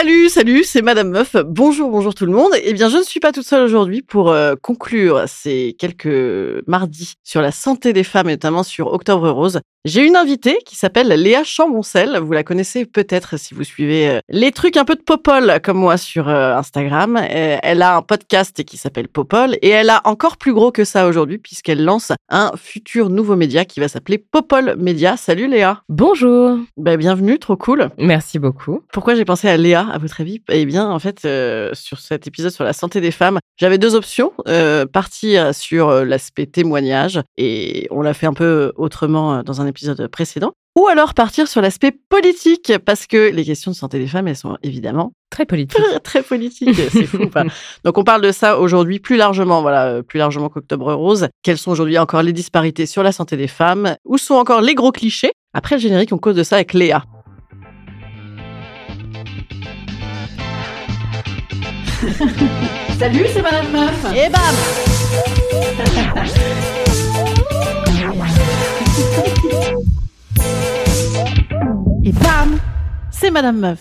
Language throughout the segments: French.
Salut, salut, c'est Madame Meuf. Bonjour, bonjour tout le monde. Eh bien, je ne suis pas toute seule aujourd'hui pour euh, conclure ces quelques mardis sur la santé des femmes et notamment sur Octobre Rose. J'ai une invitée qui s'appelle Léa Chamboncel. Vous la connaissez peut-être si vous suivez euh, les trucs un peu de Popol comme moi sur euh, Instagram. Elle a un podcast qui s'appelle Popol et elle a encore plus gros que ça aujourd'hui puisqu'elle lance un futur nouveau média qui va s'appeler Popol Média. Salut Léa. Bonjour. Ben, bienvenue, trop cool. Merci beaucoup. Pourquoi j'ai pensé à Léa? À votre avis? Eh bien, en fait, euh, sur cet épisode sur la santé des femmes, j'avais deux options. Euh, partir sur euh, l'aspect témoignage, et on l'a fait un peu autrement dans un épisode précédent. Ou alors partir sur l'aspect politique, parce que les questions de santé des femmes, elles sont évidemment Très politique. très, très politiques. C'est fou pas? Donc on parle de ça aujourd'hui plus largement, voilà, plus largement qu'Octobre Rose. Quelles sont aujourd'hui encore les disparités sur la santé des femmes? Où sont encore les gros clichés? Après le générique, on cause de ça avec Léa. Salut, c'est Madame Meuf. Et bam Et bam C'est Madame Meuf.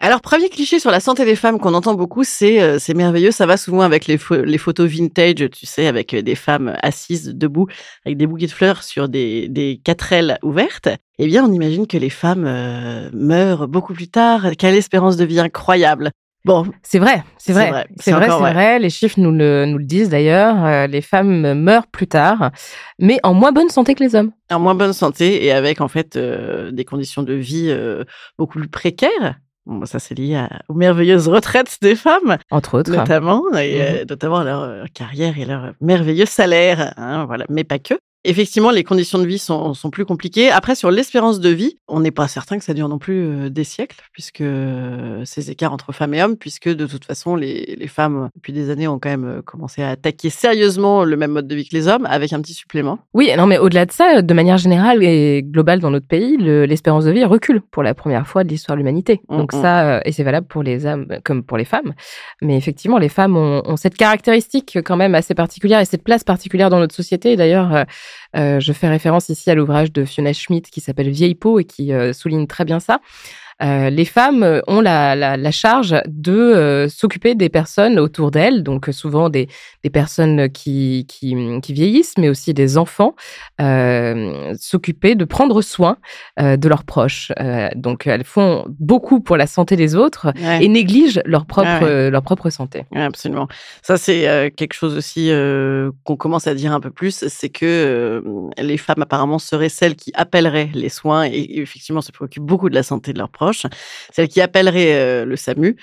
Alors, premier cliché sur la santé des femmes qu'on entend beaucoup, c'est euh, c'est merveilleux. Ça va souvent avec les, pho- les photos vintage, tu sais, avec euh, des femmes assises debout, avec des bouquets de fleurs sur des, des quatrelles ouvertes. Eh bien, on imagine que les femmes euh, meurent beaucoup plus tard. Quelle espérance de vie incroyable. Bon, C'est vrai, c'est vrai, c'est vrai, c'est vrai. vrai. Les chiffres nous le, nous le disent d'ailleurs. Euh, les femmes meurent plus tard, mais en moins bonne santé que les hommes. en moins bonne santé et avec en fait euh, des conditions de vie euh, beaucoup plus précaires. Bon, ça c'est lié à- aux merveilleuses retraites des femmes, Entre autres. notamment, et Mhm. euh, notamment leur euh, carrière et leur merveilleux salaire, hein, voilà, mais pas que. Effectivement, les conditions de vie sont, sont plus compliquées. Après, sur l'espérance de vie, on n'est pas certain que ça dure non plus euh, des siècles, puisque euh, ces écarts entre femmes et hommes, puisque de toute façon, les, les femmes, depuis des années, ont quand même euh, commencé à attaquer sérieusement le même mode de vie que les hommes, avec un petit supplément. Oui, non, mais au-delà de ça, de manière générale et globale dans notre pays, le- l'espérance de vie recule pour la première fois de l'histoire de l'humanité. Mm, Donc mm. ça, et c'est valable pour les hommes comme pour les femmes. Mais effectivement, les femmes ont, ont cette caractéristique quand même assez particulière et cette place particulière dans notre société. D'ailleurs, je fais référence ici à l'ouvrage de Fiona Schmidt qui s'appelle Vieille peau et qui euh, souligne très bien ça. Euh, les femmes euh, ont la, la, la charge de euh, s'occuper des personnes autour d'elles, donc souvent des, des personnes qui, qui, qui vieillissent, mais aussi des enfants, euh, s'occuper de prendre soin de leurs proches. Donc elles font beaucoup pour la santé des autres Ouais. et négligent leur propre, ouais. leur propre santé. Ouais, absolument. Ça, c'est quelque chose aussi qu'on commence à dire un peu plus, c'est que les femmes apparemment seraient celles qui appelleraient les soins et, et effectivement se préoccupent beaucoup de la santé de leurs proches, celles qui appelleraient euh, le SAMU,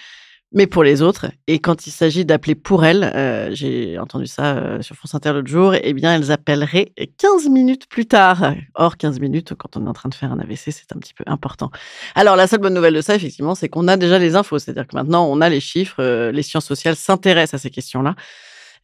mais pour les autres. Et quand il s'agit d'appeler pour elles, euh, j'ai entendu ça euh, sur France Inter l'autre jour, eh bien, elles appelleraient 15 minutes plus tard. Or, 15 minutes, quand on est en train de faire un AVC, c'est un petit peu important. Alors, la seule bonne nouvelle de ça, effectivement, c'est qu'on a déjà les infos. C'est-à-dire que maintenant, on a les chiffres, les sciences sociales s'intéressent à ces questions-là.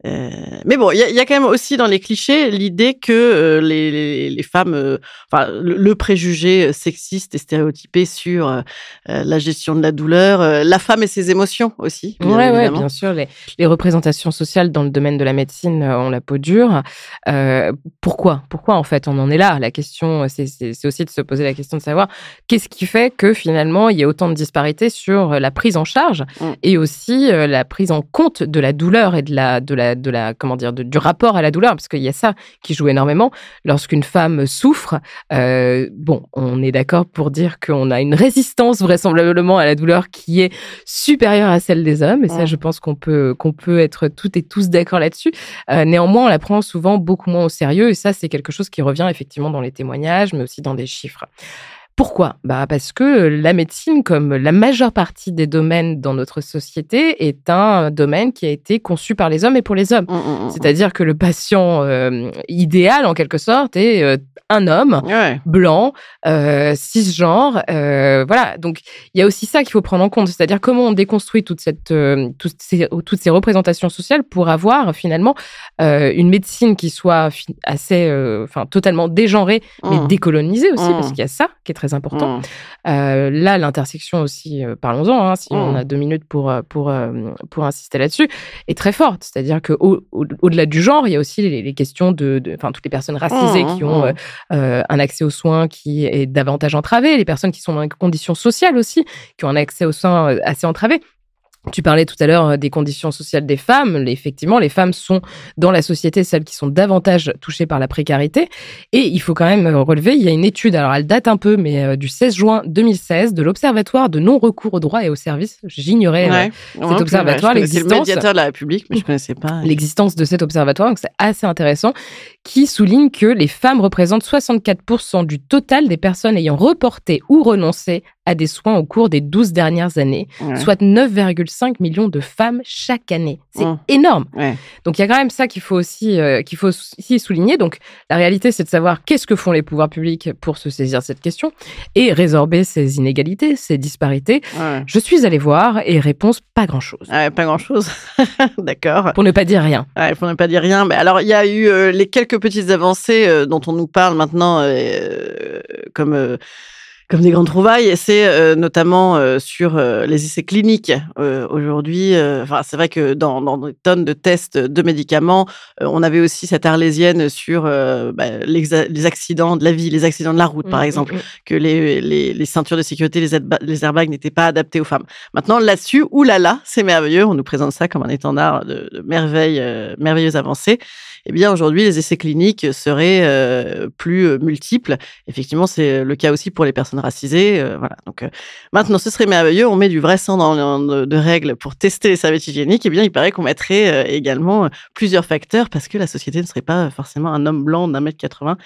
Euh, mais bon, il y, a- il y a quand même aussi dans les clichés l'idée que euh, les, les- les femmes, euh, enfin, le, le préjugé sexiste et stéréotypé sur la gestion de la douleur, la femme et ses émotions aussi. bien Ouais, bien sûr. Les, les représentations sociales dans le domaine de la médecine ont la peau dure. Pourquoi? Pourquoi en fait on en est là? La question, c'est- aussi de se poser la question de savoir qu'est-ce qui fait que finalement il y a autant de disparités sur la prise en charge Mm. et aussi la prise en compte de la douleur et de la, de la la, de la comment dire, du rapport à la douleur, parce qu'il y a ça qui joue énormément. Lorsqu'une femme souffre, euh, bon, on est d'accord pour dire qu'on a une résistance vraisemblablement à la douleur qui est supérieure à celle des hommes, et ça, je pense qu'on peut qu'on peut être toutes et tous d'accord là-dessus. Euh, néanmoins, on la prend souvent beaucoup moins au sérieux, et ça, c'est quelque chose qui revient effectivement dans les témoignages, mais aussi dans des chiffres. Pourquoi? Bah Parce que la médecine, comme la majeure partie des domaines dans notre société, est un domaine qui a été conçu par les hommes et pour les hommes. Mmh, mmh, mmh, C'est-à-dire que le patient euh, idéal, en quelque sorte, est euh, un homme blanc, euh, cisgenre. Voilà, donc il y a aussi ça qu'il faut prendre en compte. C'est-à-dire comment on déconstruit toute cette, toutes, ces, toutes ces représentations sociales pour avoir finalement une médecine qui soit assez, enfin totalement dégenrée, mais décolonisée aussi, parce qu'il y a ça qui est très important. Mmh. Euh, là, l'intersection aussi, euh, parlons-en, hein, si on mmh. a deux minutes pour, euh, pour, pour insister là-dessus, est très forte. C'est-à-dire qu'au-delà au, delà du genre, il y a aussi les, questions de, enfin, toutes les personnes racisées mmh, qui ont un accès aux soins qui est davantage entravé, les personnes qui sont dans des conditions sociales aussi, qui ont un accès aux soins assez entravé. Tu parlais tout à l'heure euh, des conditions sociales des femmes. Effectivement, les femmes sont dans la société celles qui sont davantage touchées par la précarité. Et il faut quand même euh, relever, il y a une étude, alors elle date un peu, mais euh, du 16 juin 2016, de l'Observatoire de non-recours aux droits et aux services. J'ignorais cet observatoire, l'existence. le médiateur de la République, mais je ne connaissais pas. L'existence de cet observatoire, donc c'est assez intéressant, qui souligne que les femmes représentent 64% du total des personnes ayant reporté ou renoncé à des soins au cours des 12 dernières années, soit 9,5 millions de femmes chaque année. C'est énorme. Donc il y a quand même ça qu'il faut aussi euh, qu'il faut aussi souligner. Donc la réalité, c'est de savoir qu'est-ce que font les pouvoirs publics pour se saisir cette question et résorber ces inégalités, ces disparités. Je suis allée voir et réponse pas grand-chose. pas grand-chose. D'accord. Pour ne pas dire rien. pour ne pas dire rien. Mais alors il y a eu euh, les quelques petites avancées euh, dont on nous parle maintenant, comme comme des grandes trouvailles, c'est euh, notamment euh, sur euh, les essais cliniques. Aujourd'hui, enfin, c'est vrai que dans, dans, des tonnes de tests de médicaments, on avait aussi cette arlésienne sur bah, les, accidents de la vie, les accidents de la route, par mmh, mmh, exemple, mmh. que les, les, les, ceintures de sécurité, les, les airbags n'étaient pas adaptés aux femmes. Maintenant, là-dessus, oulala, c'est merveilleux. On nous présente ça comme un étendard de, de merveilles, merveilleuses avancées eh bien aujourd'hui les essais cliniques seraient euh, plus euh, multiples. Effectivement, c'est le cas aussi pour les personnes racisées. Euh, voilà. Donc maintenant, ce serait merveilleux. On met du vrai sang dans de, de règles pour tester les serviettes hygiéniques. Eh bien, il paraît qu'on mettrait également plusieurs facteurs parce que la société ne serait pas forcément un homme blanc d'un mètre 80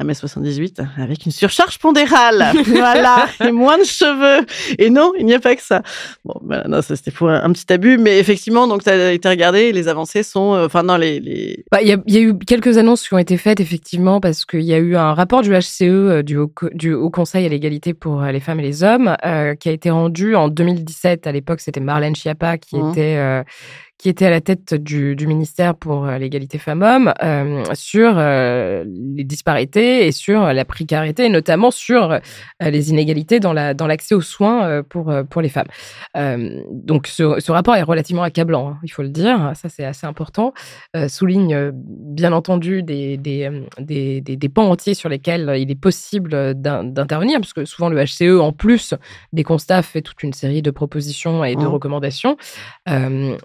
1m78 avec une surcharge pondérale. voilà. Et moins de cheveux. Et non, il n'y a pas que ça. Bon, ben, non, ça c'était pour un, petit abus. Mais effectivement, donc, tu as été regardé. Les avancées sont. Euh, enfin, non, les. les... Bah, il y, y, a eu quelques annonces qui ont été faites, effectivement, parce qu'il y a eu un rapport du HCE, euh, du, Haut, du Haut Conseil à l'égalité pour euh, les femmes et les hommes, qui a été rendu en 2017. À l'époque, c'était Marlène Schiappa qui mmh. était qui était à la tête du, du ministère pour euh, l'égalité femmes-hommes, euh, sur euh, les disparités et sur la précarité, et notamment sur euh, les inégalités dans la dans l'accès aux soins pour pour les femmes. donc ce, ce, rapport est relativement accablant, hein, il faut le dire, ça c'est assez important. souligne bien entendu des des, des, des, des, pans entiers sur lesquels il est possible d'intervenir, parce que souvent le HCE, en plus des constats, fait toute une série de propositions et de mmh. recommandations.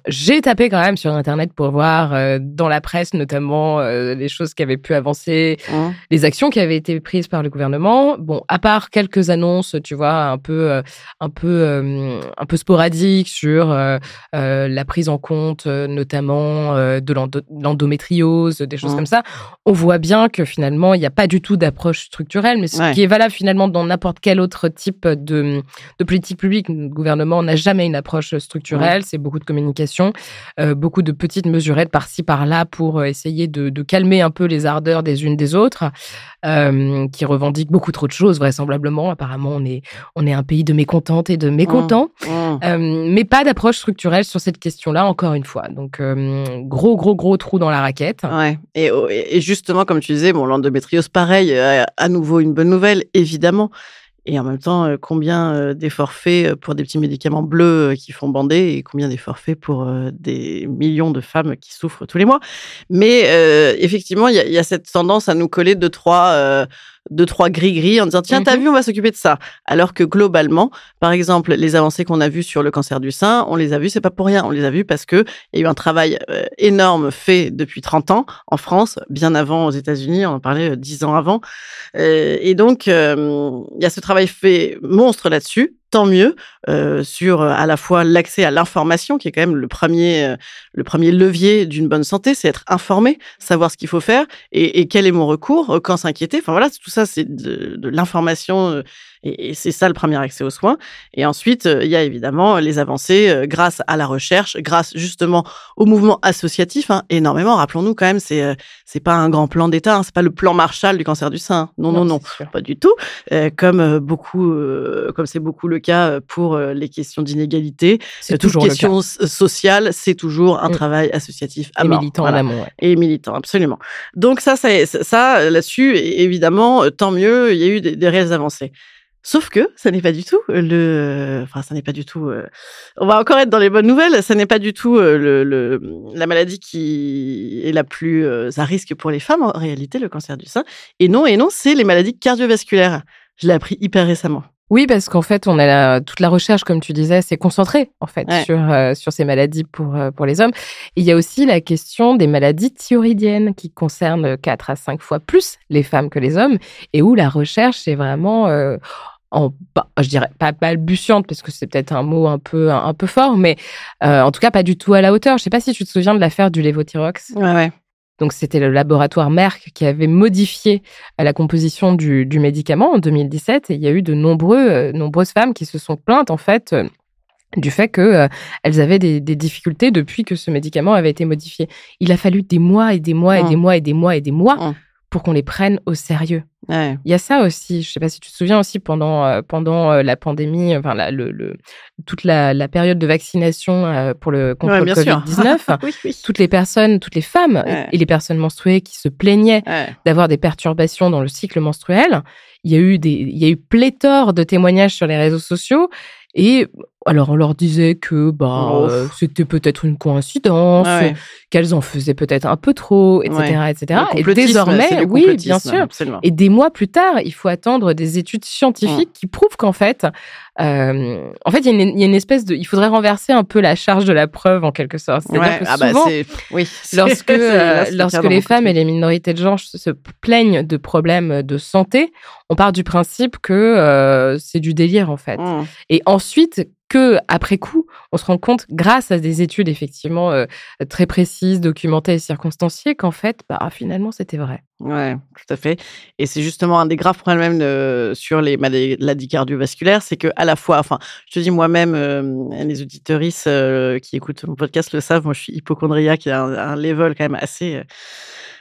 J'ai j'ai tapé quand même sur Internet pour voir euh, dans la presse notamment euh, les choses qui avaient pu avancer, mmh. les actions qui avaient été prises par le gouvernement. Bon, à part quelques annonces, tu vois, un peu, euh, un peu, un peu sporadiques sur la prise en compte notamment de l'endométriose, des choses mmh. comme ça, on voit bien que finalement il n'y a pas du tout d'approche structurelle, mais ce qui est valable finalement dans n'importe quel autre type de, de politique publique. Le gouvernement n'a jamais une approche structurelle, mmh. c'est beaucoup de communication. Euh, beaucoup de petites mesurettes par-ci par-là pour euh, essayer de, calmer un peu les ardeurs des unes des autres, euh, qui revendiquent beaucoup trop de choses vraisemblablement. Apparemment, on est on est un pays de mécontentes et de mécontents, mmh, mmh. mais pas d'approche structurelle sur cette question-là. Encore une fois, donc gros gros gros trou dans la raquette. Ouais. Et, et justement, comme tu disais, bon, l'endométriose, pareil, à nouveau une bonne nouvelle, évidemment. Et en même temps, combien des forfaits pour des petits médicaments bleus qui font bander et combien des forfaits pour des millions de femmes qui souffrent tous les mois. Mais effectivement, il y, a cette tendance à nous coller deux, trois deux, trois gris-gris en disant tiens, t'as Mhm. vu, on va s'occuper de ça. Alors que globalement, par exemple, les avancées qu'on a vues sur le cancer du sein, on les a vues, c'est pas pour rien. On les a vues parce que il y a eu un travail euh, énorme fait depuis 30 ans en France, bien avant aux États-Unis, on en parlait euh, 10 ans avant. Euh, et donc, euh, il y a ce travail fait monstre là-dessus. Tant mieux euh, sur euh, à la fois l'accès à l'information, qui est quand même le premier, euh, le premier levier d'une bonne santé, c'est être informé, savoir ce qu'il faut faire et, et quel est mon recours, euh, quand s'inquiéter. Enfin voilà, tout ça, c'est de, de l'information euh, et, et c'est ça le premier accès aux soins. Et ensuite, il y a évidemment les avancées grâce à la recherche, grâce justement au mouvement associatif, hein, énormément. Rappelons-nous quand même, c'est c'est pas un grand plan d'État, hein, c'est pas le plan Marshall du cancer du sein. Non, non, non, sûr. pas du tout. Euh, comme beaucoup, euh, comme c'est beaucoup le cas pour les questions d'inégalité, C'est toujours le cas. question sociale, c'est toujours un Mm. travail associatif à Et mort. militant Voilà en amont. ouais. et militant, absolument. Donc ça, ça, ça là-dessus, évidemment, tant mieux, il y a eu des, des réelles avancées. Sauf que ça n'est pas du tout le, enfin ça n'est pas du tout. euh, On va encore être dans les bonnes nouvelles. Ça n'est pas du tout euh, le, le- la maladie qui est la plus euh, à risque pour les femmes en réalité, le cancer du sein. Et non, et non, c'est les maladies cardiovasculaires. Je l'ai appris hyper récemment. Oui, parce qu'en fait, on a la- toute la recherche, comme tu disais, c'est concentrée en fait Ouais. sur euh, sur ces maladies pour euh, pour les hommes. Et il y a aussi la question des maladies thyroïdiennes qui concernent 4 à 5 fois plus les femmes que les hommes et où la recherche est vraiment euh, en je dirais pas balbutiante parce que c'est peut-être un mot un peu un, un peu fort, mais euh, en tout cas pas du tout à la hauteur. Je sais pas si tu te souviens de l'affaire du lévothyrox. Ouais, ouais. Donc, c'était le laboratoire Merck qui avait modifié euh, la composition du, du médicament en 2017. Et il y a eu de nombreux, euh, nombreuses femmes qui se sont plaintes, en fait, euh, du fait qu'elles avaient des, des difficultés depuis que ce médicament avait été modifié. Il a fallu des mois et des mois et des mois et des mois et des mois Mm. Pour qu'on les prenne au sérieux. ouais. Il y a ça aussi. Je sais pas si tu te souviens aussi pendant euh, pendant euh, la pandémie, enfin la, le, le- toute la, la période de vaccination euh, pour le contre Ouais, le bien sûr. Covid 19. oui, oui. toutes les personnes, toutes les femmes Ouais. et les personnes menstruées qui se plaignaient d'avoir des perturbations dans le cycle menstruel. Il y a eu des, il y a eu pléthore de témoignages sur les réseaux sociaux. Et alors, on leur disait que bah, euh, c'était peut-être une coïncidence, ouais. qu'elles en faisaient peut-être un peu trop, etc. Ouais. etc. Et désormais, oui, bien sûr. Absolument. Et des mois plus tard, il faut attendre des études scientifiques qui prouvent qu'en fait, euh, en fait, il y, a une- il y a une espèce de, il faudrait renverser un peu la charge de la preuve en quelque sorte. C'est-à-dire Ouais, que ah bah, souvent, c'est- oui, lorsque, euh, lorsque les femmes et les minorités de genre se plaignent de problèmes de santé, on part du principe que c'est du délire en fait. Mmh. Et ensuite, que après coup, on se rend compte, grâce à des études effectivement euh, très précises, documentées et circonstanciées, qu'en fait, bah, finalement, c'était vrai. Ouais, tout à fait. Et c'est justement un des graves problèmes euh, sur les maladies cardiovasculaires, c'est que à la fois, enfin, je te dis moi-même, euh, les auditeuristes euh, qui écoutent mon podcast le savent, moi je suis hypochondriaque, il y a un, un level quand même assez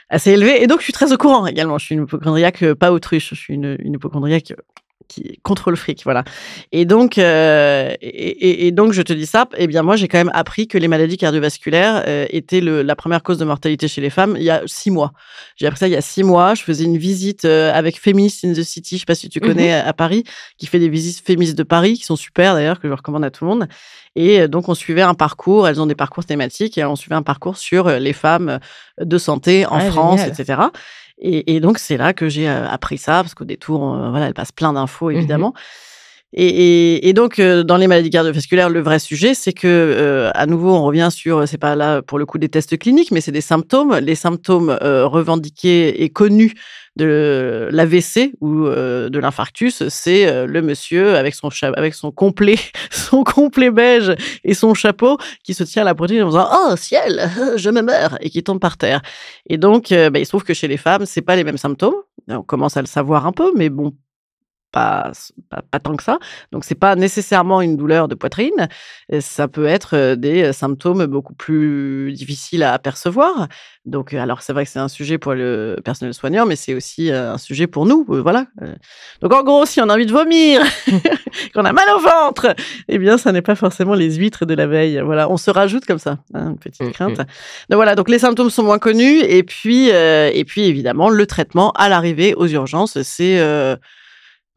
assez élevé, et donc je suis très au courant également. Je suis une hypochondriaque pas autruche, je suis une, une hypochondriaque qui contre le fric, voilà. Et donc, euh, et, donc, je te dis ça. Eh bien, moi, j'ai quand même appris que les maladies cardiovasculaires euh, étaient le, la première cause de mortalité chez les femmes il y a six mois. J'ai appris ça il y a six mois. Je faisais une visite euh, avec Feminist in the City, je sais pas si tu connais à, à Paris, qui fait des visites féministes de Paris, qui sont super d'ailleurs, que je recommande à tout le monde. Et euh, donc, on suivait un parcours. Elles ont des parcours thématiques et on suivait un parcours sur euh, les femmes de santé en Ah, France, génial. etc. Et, et donc, c'est là que j'ai euh, appris ça, parce qu'au détour, on- voilà, elle passe plein d'infos, évidemment. Et, et, et donc, euh, dans les maladies cardiovasculaires, le vrai sujet, c'est que, euh, à nouveau, on revient sur, c'est pas là pour le coup des tests cliniques, mais c'est des symptômes. Les symptômes euh, revendiqués et connus de l'AVC ou euh, de l'infarctus, c'est euh, le monsieur avec son avec son complet, son complet beige et son chapeau qui se tient à la poitrine en disant oh ciel, je me meurs et qui tombe par terre. Et donc, euh, bah, il se trouve que chez les femmes, c'est pas les mêmes symptômes. On commence à le savoir un peu, mais bon, pas, pas, pas tant que ça. Donc, c'est pas nécessairement une douleur de poitrine. Ça peut être des symptômes beaucoup plus difficiles à apercevoir. Donc, alors, c'est vrai que c'est un sujet pour le personnel soignant, mais c'est aussi un sujet pour nous. Voilà. Donc, en gros, si on a envie de vomir, qu'on a mal au ventre, eh bien, ça n'est pas forcément les huîtres de la veille. Voilà. On se rajoute comme ça, hein, une petite Mhm. crainte. Donc, voilà. Donc, les symptômes sont moins connus. Et puis, euh, et puis évidemment, le traitement à l'arrivée aux urgences, c'est. euh,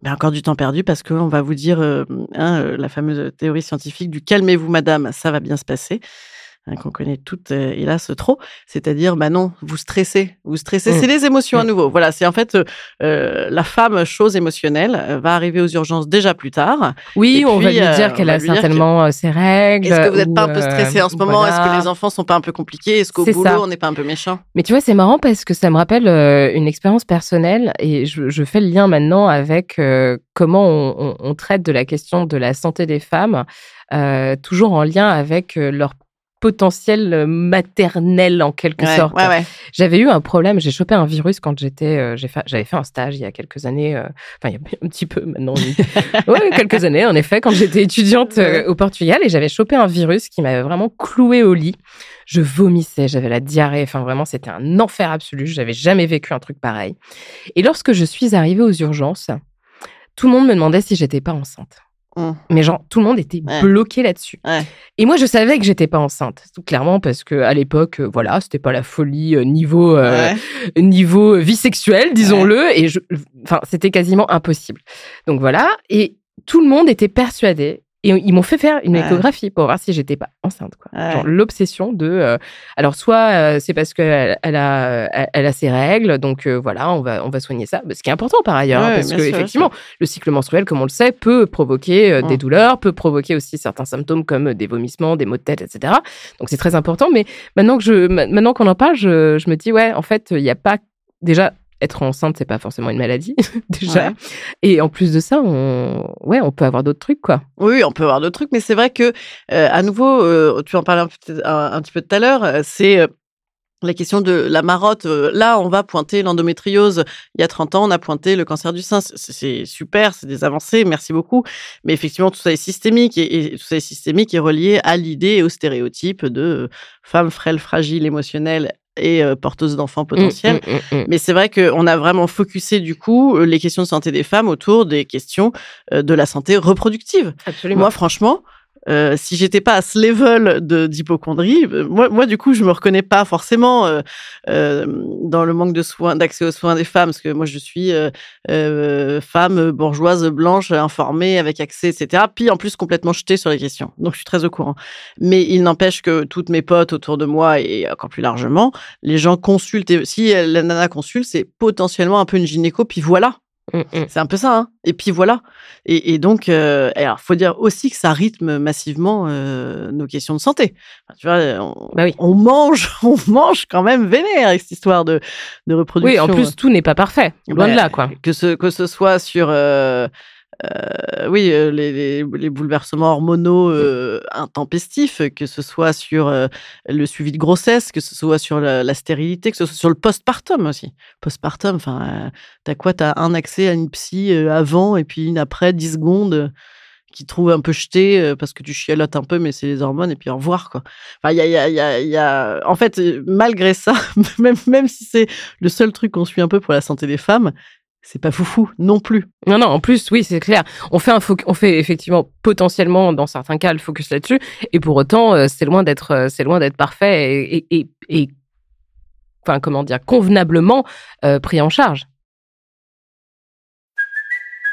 ben, encore du temps perdu parce qu'on va vous dire euh, hein, euh, la fameuse théorie scientifique du calmez-vous madame, ça va bien se passer. Hein, qu'on connaît toutes, euh, hélas, trop. C'est-à-dire, bah non, vous stressez, vous stressez. Mmh. C'est les émotions à Mmh. nouveau. Voilà, c'est en fait euh, euh, la femme, chose émotionnelle, va arriver aux urgences déjà plus tard. Oui, Et on va lui dire qu'elle a que- certainement ses règles. Est-ce que vous n'êtes pas un peu stressé en ce moment? Est-ce que les enfants sont pas un peu compliqués? Est-ce qu'au C'est boulot, ça. on n'est pas un peu méchant? Mais tu vois, c'est marrant parce que ça me rappelle une expérience personnelle et je, je fais le lien maintenant avec comment on, on- on traite de la question de la santé des femmes, euh, toujours en lien avec leur potentiel euh, maternel en quelque Ouais, sorte. ouais, ouais. J'avais eu un problème, j'ai chopé un virus quand j'étais, euh, j'avais fait un stage il y a quelques années, euh, enfin il y a un petit peu maintenant, quelques années en effet, quand j'étais étudiante euh, au Portugal et j'avais chopé un virus qui m'avait vraiment cloué au lit. Je vomissais, j'avais la diarrhée, enfin vraiment c'était un enfer absolu, j'avais jamais vécu un truc pareil. Et lorsque je suis arrivée aux urgences, tout le monde me demandait si j'étais pas enceinte. Mmh. Mais genre, tout le monde était Ouais. bloqué là-dessus. Ouais. Et moi, je savais que j'étais pas enceinte, tout clairement, parce que à l'époque, euh, voilà, c'était pas la folie euh, niveau euh, Ouais. niveau vie sexuelle, disons-le, et je, enfin, c'était quasiment impossible. Donc voilà, et tout le monde était persuadé. Et ils m'ont fait faire une échographie pour voir si j'étais pas enceinte. Quoi. Genre l'obsession de. euh, alors soit euh, c'est parce qu'elle elle a, elle, a ses règles, donc euh, voilà, on va on va soigner ça. Ce qui est important par ailleurs, hein, parce que sûr, effectivement, le cycle menstruel, comme on le sait, peut provoquer des Mm. douleurs, peut provoquer aussi certains symptômes comme des vomissements, des maux de tête, etc. Donc c'est très important. Mais maintenant que je, maintenant qu'on en parle, je, je me dis ouais, en fait, il n'y a pas déjà être enceinte, c'est pas forcément une maladie déjà. Ouais. Et en plus de ça, on, ouais, on peut avoir d'autres trucs quoi. Oui, on peut avoir d'autres trucs, mais c'est vrai que, euh, à nouveau, euh, tu en parlais un, peu- un, un petit peu tout à l'heure, euh, c'est euh, la question de la marotte. Là, on va pointer l'endométriose. Il y a 30 ans, on a pointé le cancer du sein. C'est- super, c'est des avancées, merci beaucoup. Mais effectivement, tout ça est systémique et, et tout ça est systémique et relié à l'idée et au stéréotype de femme frêle, fragile, émotionnelle et euh, porteuse d'enfants potentiels. Mm, mm, mm, mm. Mais c'est vrai qu'on a vraiment focusé du coup euh, les questions de santé des femmes autour des questions euh, de la santé reproductive. Absolument. Moi, franchement, euh, si j'étais pas à ce level de d'hypochondrie, euh, moi, moi, du coup, je me reconnais pas forcément euh, euh, dans le manque de soins, d'accès aux soins des femmes, parce que moi, je suis euh, euh, femme bourgeoise blanche, informée, avec accès, etc. Puis en plus complètement jetée sur les questions. Donc, je suis très au courant. Mais il n'empêche que toutes mes potes autour de moi et encore plus largement, les gens consultent. Et si la nana consulte, c'est potentiellement un peu une gynéco. Puis voilà. Mm, mm. C'est un peu ça, hein. Et puis voilà. Et, et donc, euh, alors, faut dire aussi que ça rythme massivement euh, nos questions de santé. Enfin, tu vois, on, Bah oui. on mange, on mange quand même vénère avec cette histoire de, de reproduction. Oui, en plus, tout n'est pas parfait. Loin de là, quoi. Que ce, que ce soit sur, euh, euh, oui, euh, les, bouleversements hormonaux euh, intempestifs, que ce soit sur le suivi de grossesse, que ce soit sur la, stérilité, que ce soit sur le postpartum aussi. Postpartum, enfin, t'as quoi? T'as un accès à une psy avant et puis une après, 10 secondes. qui trouve un peu jeté parce que tu chialotes un peu, mais c'est les hormones, et puis au revoir, quoi. Enfin, il y a, y a, y y a- En fait, malgré ça, même, même si c'est le seul truc qu'on suit un peu pour la santé des femmes, c'est pas foufou non plus. Non, non, en plus, oui, c'est clair. On fait, un on fait effectivement potentiellement, dans certains cas, le focus là-dessus. Et pour autant, euh, c'est loin d'être euh, loin d'être parfait et, et, et, et- enfin, comment dire, convenablement euh, pris en charge.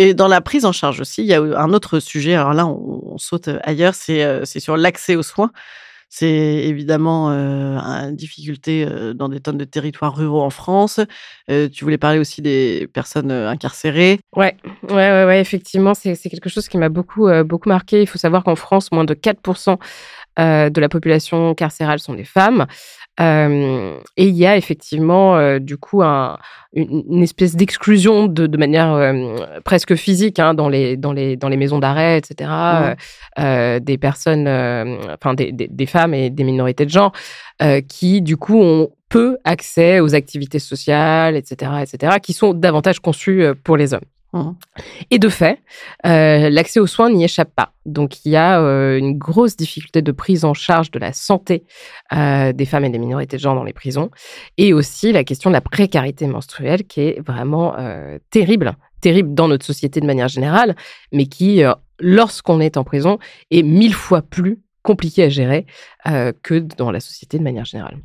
Et dans la prise en charge aussi, il y a un autre sujet. Alors là, on, saute ailleurs, c'est euh, c'est sur l'accès aux soins. C'est évidemment une difficulté dans des tonnes de territoires ruraux en France. Tu voulais parler aussi des personnes incarcérées. Ouais, ouais, ouais, ouais, effectivement, c'est quelque chose qui m'a beaucoup, beaucoup marqué. Il faut savoir qu'en France, moins de 4% euh, de la population carcérale sont des femmes. Euh, et il y a effectivement, euh, du coup, un, une, une espèce d'exclusion de, de manière euh, presque physique hein, dans, les, dans, les, dans les maisons d'arrêt, etc. euh, des personnes, enfin des, des, des femmes et des minorités de genre euh, qui, du coup, ont peu accès aux activités sociales, etc., etc., qui sont davantage conçues euh, pour les hommes. Mhm. Et de fait, euh, l'accès aux soins n'y échappe pas. Donc il y a euh, une grosse difficulté de prise en charge de la santé euh, des femmes et des minorités de genre dans les prisons, et aussi la question de la précarité menstruelle qui est vraiment terrible, terrible dans notre société de manière générale, mais qui, lorsqu'on est en prison, est mille fois plus compliqué à gérer euh, que dans la société de manière générale.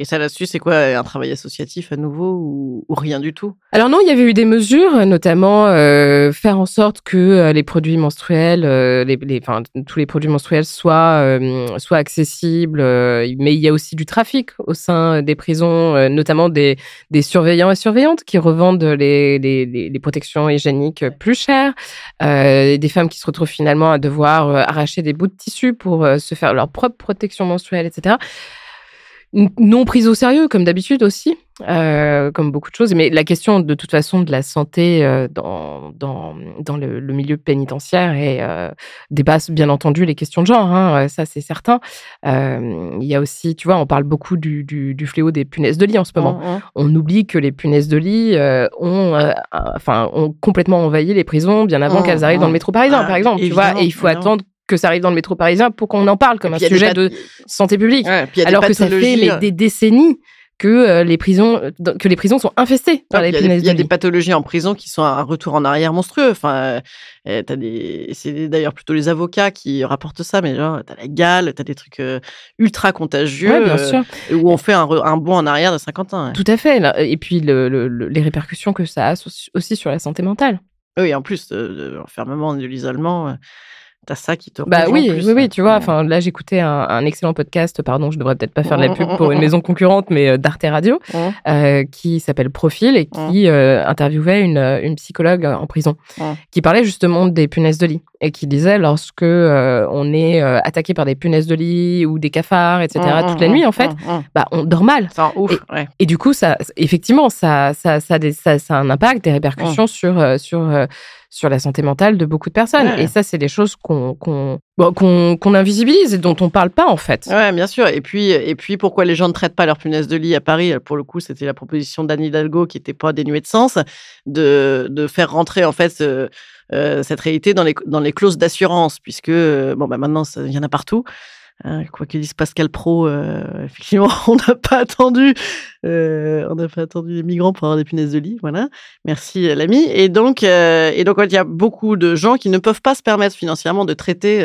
Et ça là-dessus, c'est quoi un travail associatif à nouveau ou, ou rien du tout? Alors non, il y avait eu des mesures, notamment euh, faire en sorte que euh, les produits menstruels, euh, les, les- enfin, tous les produits menstruels soient, euh, soient accessibles. euh, mais il y a aussi du trafic au sein des prisons, euh, notamment des, des surveillants et surveillantes qui revendent les, les, les, les protections hygiéniques plus chères, euh, des femmes qui se retrouvent finalement à devoir euh, arracher des bouts de tissu pour euh, se faire leur propre protection menstruelle, etc non prise au sérieux, comme d'habitude aussi, euh, comme beaucoup de choses. Mais la question, de toute façon, de la santé euh, dans, dans, dans le, le milieu pénitentiaire et, euh, dépasse bien entendu les questions de genre, hein, ça c'est certain. Il y a aussi, tu vois, on parle beaucoup du, du, du fléau des punaises de lit en ce moment. Mhm. On oublie que les punaises de lit ont, enfin, ont complètement envahi les prisons bien avant Mmh, qu'elles arrivent dans le mmh. métro parisien, Ah, par exemple. Tu vois, et il faut attendre que ça arrive dans le métro parisien pour qu'on en parle comme un sujet de santé publique Ouais, alors que ça fait mais, euh, des décennies que euh, les prisons que les prisons sont infestées par Ouais, les Il y a, des, y a pathologies en prison qui sont un retour en arrière monstrueux. Enfin, euh, des, c'est d'ailleurs plutôt les avocats qui rapportent ça, mais genre t'as la gale, t'as des trucs euh, ultra contagieux, Ouais, bien euh, sûr, où on fait un, bond en arrière de 50 ans. ouais. tout à fait. là. Et puis le- le- le- les répercussions que ça a aussi sur la santé mentale. Oui, en plus l'enfermement, de l'isolement, t'as ça qui te. Bah oui, plus, oui, oui, tu vois. Enfin, là, j'écoutais un, un excellent podcast. Pardon, je devrais peut-être pas faire de la pub pour une maison concurrente, mais euh, d'Arte Radio, euh, qui s'appelle Profil et qui euh, interviewait une, une psychologue en prison, qui parlait justement des punaises de lit et qui disait lorsque euh, on est attaqué par des punaises de lit ou des cafards, etc. Toute la nuit, en fait, bah on dort mal. C'est un ouf, ouais. Et du coup, ça, effectivement, ça, ça, ça, ça, ça a un impact, des répercussions sur, sur, sur la santé mentale de beaucoup de personnes. Ouais. Et ça, c'est des choses qu'on bon, invisibilise et dont on parle pas, en fait. Ouais, bien sûr. Et puis, et puis, pourquoi les gens ne traitent pas leurs punaises de lit à Paris? Pour le coup, c'était la proposition d'Anne Hidalgo qui n'était pas dénuée de sens, de, de faire rentrer en fait ce- euh, cette réalité dans les, dans les clauses d'assurance, puisque euh, bon, bah, maintenant, il y en a partout. Hein, quoi que dise Pascal Pro, euh, effectivement, on n'a pas attendu, euh, on n'a pas attendu les migrants pour avoir des punaises de lit, voilà. Merci euh, l'ami. Et donc, euh, et donc, ouais, il y a beaucoup de gens qui ne peuvent pas se permettre financièrement de traiter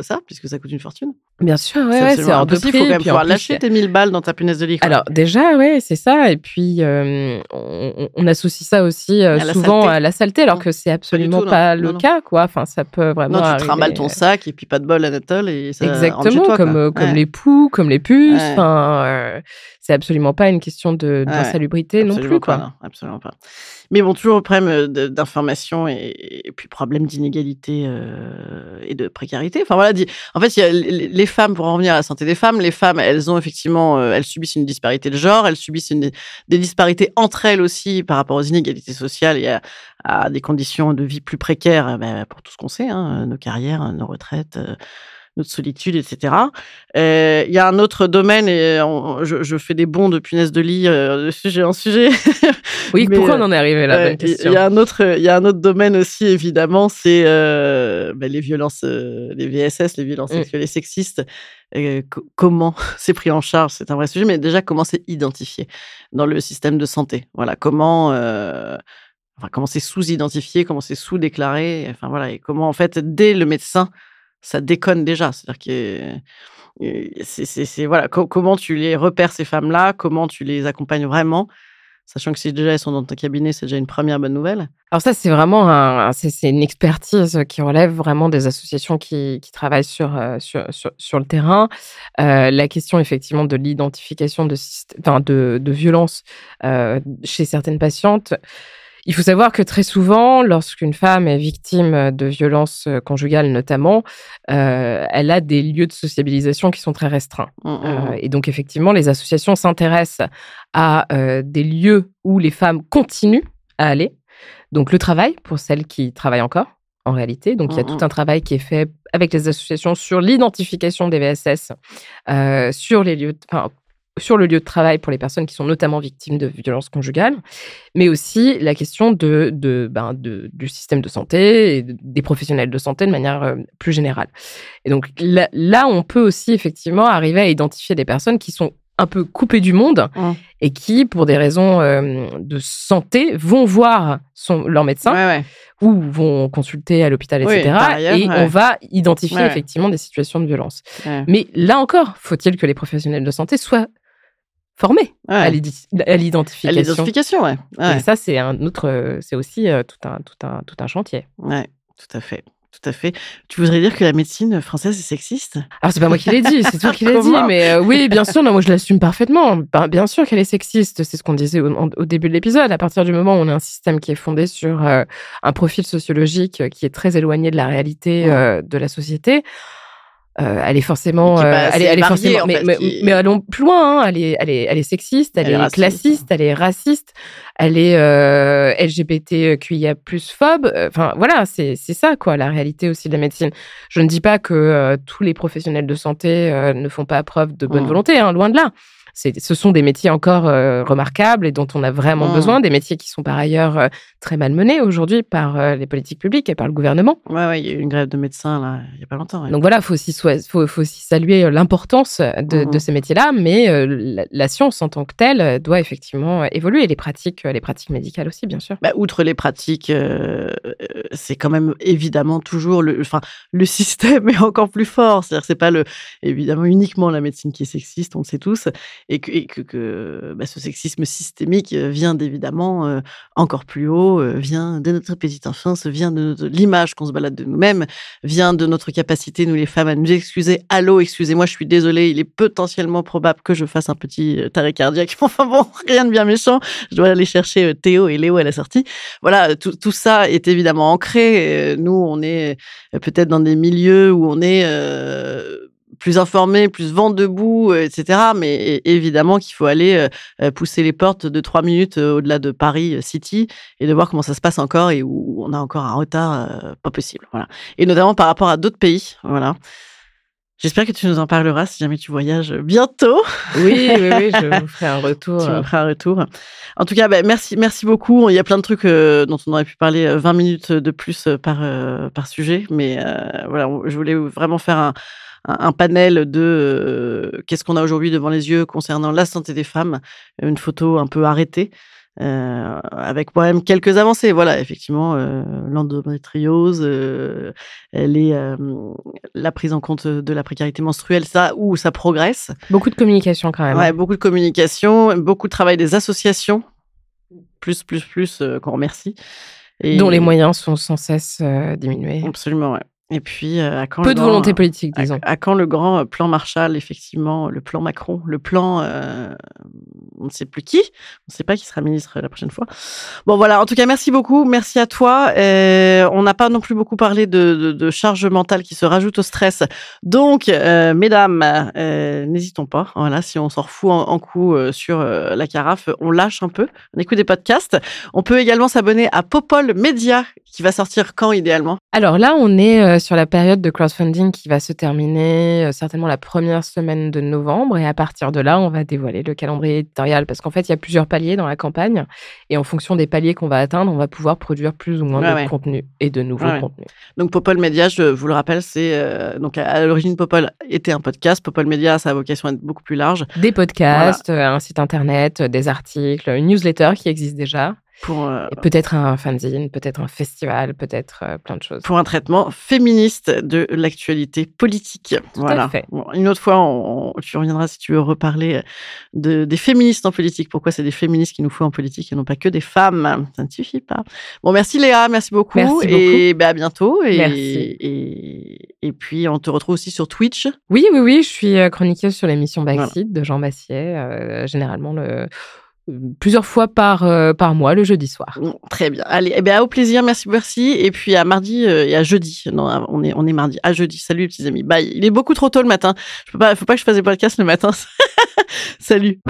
ça, puisque ça coûte une fortune. Bien sûr, ouais, C'est ouais, hors de prix. Il faut quand même pouvoir plus, lâcher tes 1000 balles dans ta punaise de lit. quoi. Alors déjà, ouais, c'est ça. Et puis on, associe ça aussi À souvent à la saleté, alors Non, que c'est absolument tout, pas Non, le non. cas, quoi. Enfin, ça peut vraiment non, tu arriver. trimbales ton sac et puis pas de bol, Anatole, et ça chez Exactement, toi, comme, euh, comme Ouais, les poux, comme les puces. Ouais. Euh, c'est absolument pas une question de- d'insalubrité non plus, quoi. non, absolument pas. Mais bon, toujours problème euh, d'information et, et puis problème d'inégalité euh, et de précarité. Enfin voilà, dit, en fait, il y a les femmes, pour en revenir à la santé des femmes, les femmes, elles ont effectivement, elles subissent une disparité de genre, elles subissent une, des disparités entre elles aussi par rapport aux inégalités sociales et à, à des conditions de vie plus précaires ben, pour tout ce qu'on sait, hein, nos carrières, nos retraites. euh, notre solitude, etc. Euh, Il y a un autre domaine, et on- je, je fais des bonds de punaise de lit euh, de sujet en sujet. Oui, Mais, pourquoi euh, on en est arrivé là Il question. y a un autre, il y a un autre domaine aussi évidemment, c'est euh, ben, les violences, euh, les VSS, les violences Mm. sexuelles et sexistes. Euh, co- comment c'est pris en charge, c'est un vrai sujet, mais déjà comment c'est identifié dans le système de santé? Voilà, comment, euh, enfin comment c'est sous-identifié, comment c'est sous-déclaré. Enfin voilà, et comment en fait dès le médecin ça déconne déjà. C'est-à-dire que c'est, voilà, co- comment tu les repères ces femmes-là, comment tu les accompagnes vraiment, sachant que si déjà elles sont dans ton cabinet, c'est déjà une première bonne nouvelle. Alors ça, c'est vraiment un, c'est, une expertise qui relève vraiment des associations qui, travaillent sur, euh, sur, sur, sur le terrain. Euh, la question effectivement de l'identification de, de, de violence euh, chez certaines patientes. Il faut savoir que très souvent, lorsqu'une femme est victime de violences euh, conjugales notamment, euh, elle a des lieux de sociabilisation qui sont très restreints. Mm, mm, Euh, mm. et donc effectivement, les associations s'intéressent à euh, des lieux où les femmes continuent à aller. Donc le travail pour celles qui travaillent encore, en réalité. Donc il y a tout un travail qui est fait avec les associations sur l'identification des VSS, euh, sur les lieux, de- enfin, sur le lieu de travail pour les personnes qui sont notamment victimes de violences conjugales, mais aussi la question de, de, ben, de- du système de santé et de- des professionnels de santé de manière euh, plus générale. Et donc là, là, on peut aussi effectivement arriver à identifier des personnes qui sont un peu coupées du monde et qui, pour des raisons euh, de santé, vont voir son, leur médecin Ouais, ouais. ou vont consulter à l'hôpital, Oui, etc. ailleurs, et ouais. on va identifier effectivement des situations de violence. Mais là encore, faut-il que les professionnels de santé soient formés Ouais. à l'idi- à l'identification. L'identification, ouais. Ouais. Et ça, c'est un autre, euh, c'est aussi euh, tout un, tout un, tout un chantier. Ouais, tout à fait. Tout à fait. Tu voudrais dire que la médecine française est sexiste? Alors c'est pas moi qui l'ai dit, c'est toi qui l'as dit, mais euh, oui, bien sûr, non, moi je l'assume parfaitement. Ben, bien sûr qu'elle est sexiste, c'est ce qu'on disait au, début de l'épisode. À partir du moment où on a un système qui est fondé sur euh, un profil sociologique qui est très éloigné de la réalité euh, de la société. Euh, elle est forcément, euh, elle, est, elle est variée, forcément, en mais, fait, mais, qui- mais allons plus loin. hein, elle est, elle est, elle est sexiste, elle, Elle est raciste. classiste, elle est raciste, elle est euh, LGBTQIA+ phobe. euh, Enfin voilà, c'est c'est ça quoi, la réalité aussi de la médecine. Je ne dis pas que tous les professionnels de santé ne font pas preuve de bonne Mm. volonté, hein, loin de là. Ce sont des métiers encore remarquables et dont on a vraiment Mm. besoin, des métiers qui sont par ailleurs très mal menés aujourd'hui par les politiques publiques et par le gouvernement. Ouais, ouais, il y a eu une grève de médecins, là, il n'y a pas longtemps. ouais. Donc voilà, faut aussi soi- faut, faut aussi saluer euh, l'importance de, Mhm. de ces métiers-là, mais euh, la, la science en tant que telle euh, doit effectivement euh, évoluer, et les pratiques, euh, les pratiques médicales aussi, bien sûr. Bah, outre les pratiques, euh, euh, c'est quand même évidemment toujours le, enfin, le système est encore plus fort. C'est-à-dire, c'est pas le, évidemment uniquement la médecine qui est sexiste, on le sait tous, et que, et que, que, bah, ce sexisme systémique euh, vient d'évidemment euh, encore plus haut, euh, vient de notre petite enfance, vient de, de l'image qu'on se balade de nous-mêmes, vient de notre capacité, nous les femmes, à nous excuser. Allô, excusez-moi, je suis désolée, il est potentiellement probable que je fasse un petit euh, taré cardiaque. Enfin bon, rien de bien méchant. Je dois aller chercher euh, Théo et Léo à la sortie. Voilà, tout, tout ça est évidemment ancré. Euh, Nous, on est euh, peut-être dans des milieux où on est euh, plus informé, plus vent debout, euh, etc. Mais évidemment qu'il faut aller euh, euh, pousser les portes de trois minutes euh, au-delà de Paris euh, City et de voir comment ça se passe encore et où on a encore un retard euh, pas possible. Voilà. Et notamment par rapport à d'autres pays. Voilà. J'espère que tu nous en parleras si jamais tu voyages bientôt. Oui, oui, oui, je vous ferai un retour. Tu me feras un retour. En tout cas, bah, merci, merci beaucoup. Il y a plein de trucs euh, dont on aurait pu parler euh, 20 minutes de plus euh, par, euh, par sujet, mais euh, voilà, je voulais vraiment faire un, un, un panel de euh, qu'est-ce qu'on a aujourd'hui devant les yeux concernant la santé des femmes, une photo un peu arrêtée. Euh, avec quand même quelques avancées. Voilà, effectivement, euh, l'endométriose, euh, les, euh, la prise en compte de la précarité menstruelle, ça, où ça progresse. Beaucoup de communication quand même. hein. Ouais, beaucoup de communication, beaucoup de travail des associations, plus, plus, plus, euh, qu'on remercie. Et dont les moyens sont sans cesse euh, diminués. Absolument, ouais. Et puis, euh, à quand Peu le de grand- volonté politique, à, disons. à quand le grand euh, plan Marshall, effectivement, le plan Macron, le plan, euh, on ne sait plus qui, on ne sait pas qui sera ministre la prochaine fois. Bon, voilà, en tout cas, merci beaucoup, merci à toi. Euh, on n'a pas non plus beaucoup parlé de, de, de charge mentale qui se rajoute au stress. Donc, euh, mesdames, euh, n'hésitons pas. Voilà, si on s'en refout en, en coup euh, sur euh, la carafe, on lâche un peu, on écoute des podcasts. On peut également s'abonner à Popol Media, qui va sortir quand idéalement? Alors là, on est euh, sur la période de crowdfunding qui va se terminer euh, certainement la première semaine de novembre. Et à partir de là, on va dévoiler le calendrier éditorial parce qu'en fait, il y a plusieurs paliers dans la campagne. Et en fonction des paliers qu'on va atteindre, on va pouvoir produire plus ou moins de ouais. contenu et de nouveaux ouais. contenus. Donc Popol Media, je vous le rappelle, c'est euh, donc à, à l'origine Popol était un podcast. Popol Media, ça a vocation à être beaucoup plus large Des podcasts, euh, un site internet, des articles, une newsletter qui existe déjà. Pour euh, peut-être un fanzine, peut-être un festival, peut-être euh, plein de choses. pour un traitement féministe de l'actualité politique. voilà. fait. Bon, une autre fois, on, on- tu reviendras si tu veux reparler de, des féministes en politique. Pourquoi c'est des féministes qu'il nous faut en politique et non pas que des femmes? Ça ne suffit pas. Bon, merci Léa, merci beaucoup. Merci et bah, à bientôt. Et, Merci. Et, et puis, on te retrouve aussi sur Twitch. Oui, oui, oui, je suis euh, chroniqueuse sur l'émission Voilà. Backseat de Jean Massier, euh, généralement le plusieurs fois par, euh, par mois, le jeudi soir. Très bien. Allez, eh bien, au plaisir, merci, merci. Et puis à mardi euh, et à jeudi. Non, on est, on est mardi. À jeudi. Salut, les petits amis. Bye. Il est beaucoup trop tôt le matin. Je peux pas, faut pas que je fasse des podcasts le matin. Salut.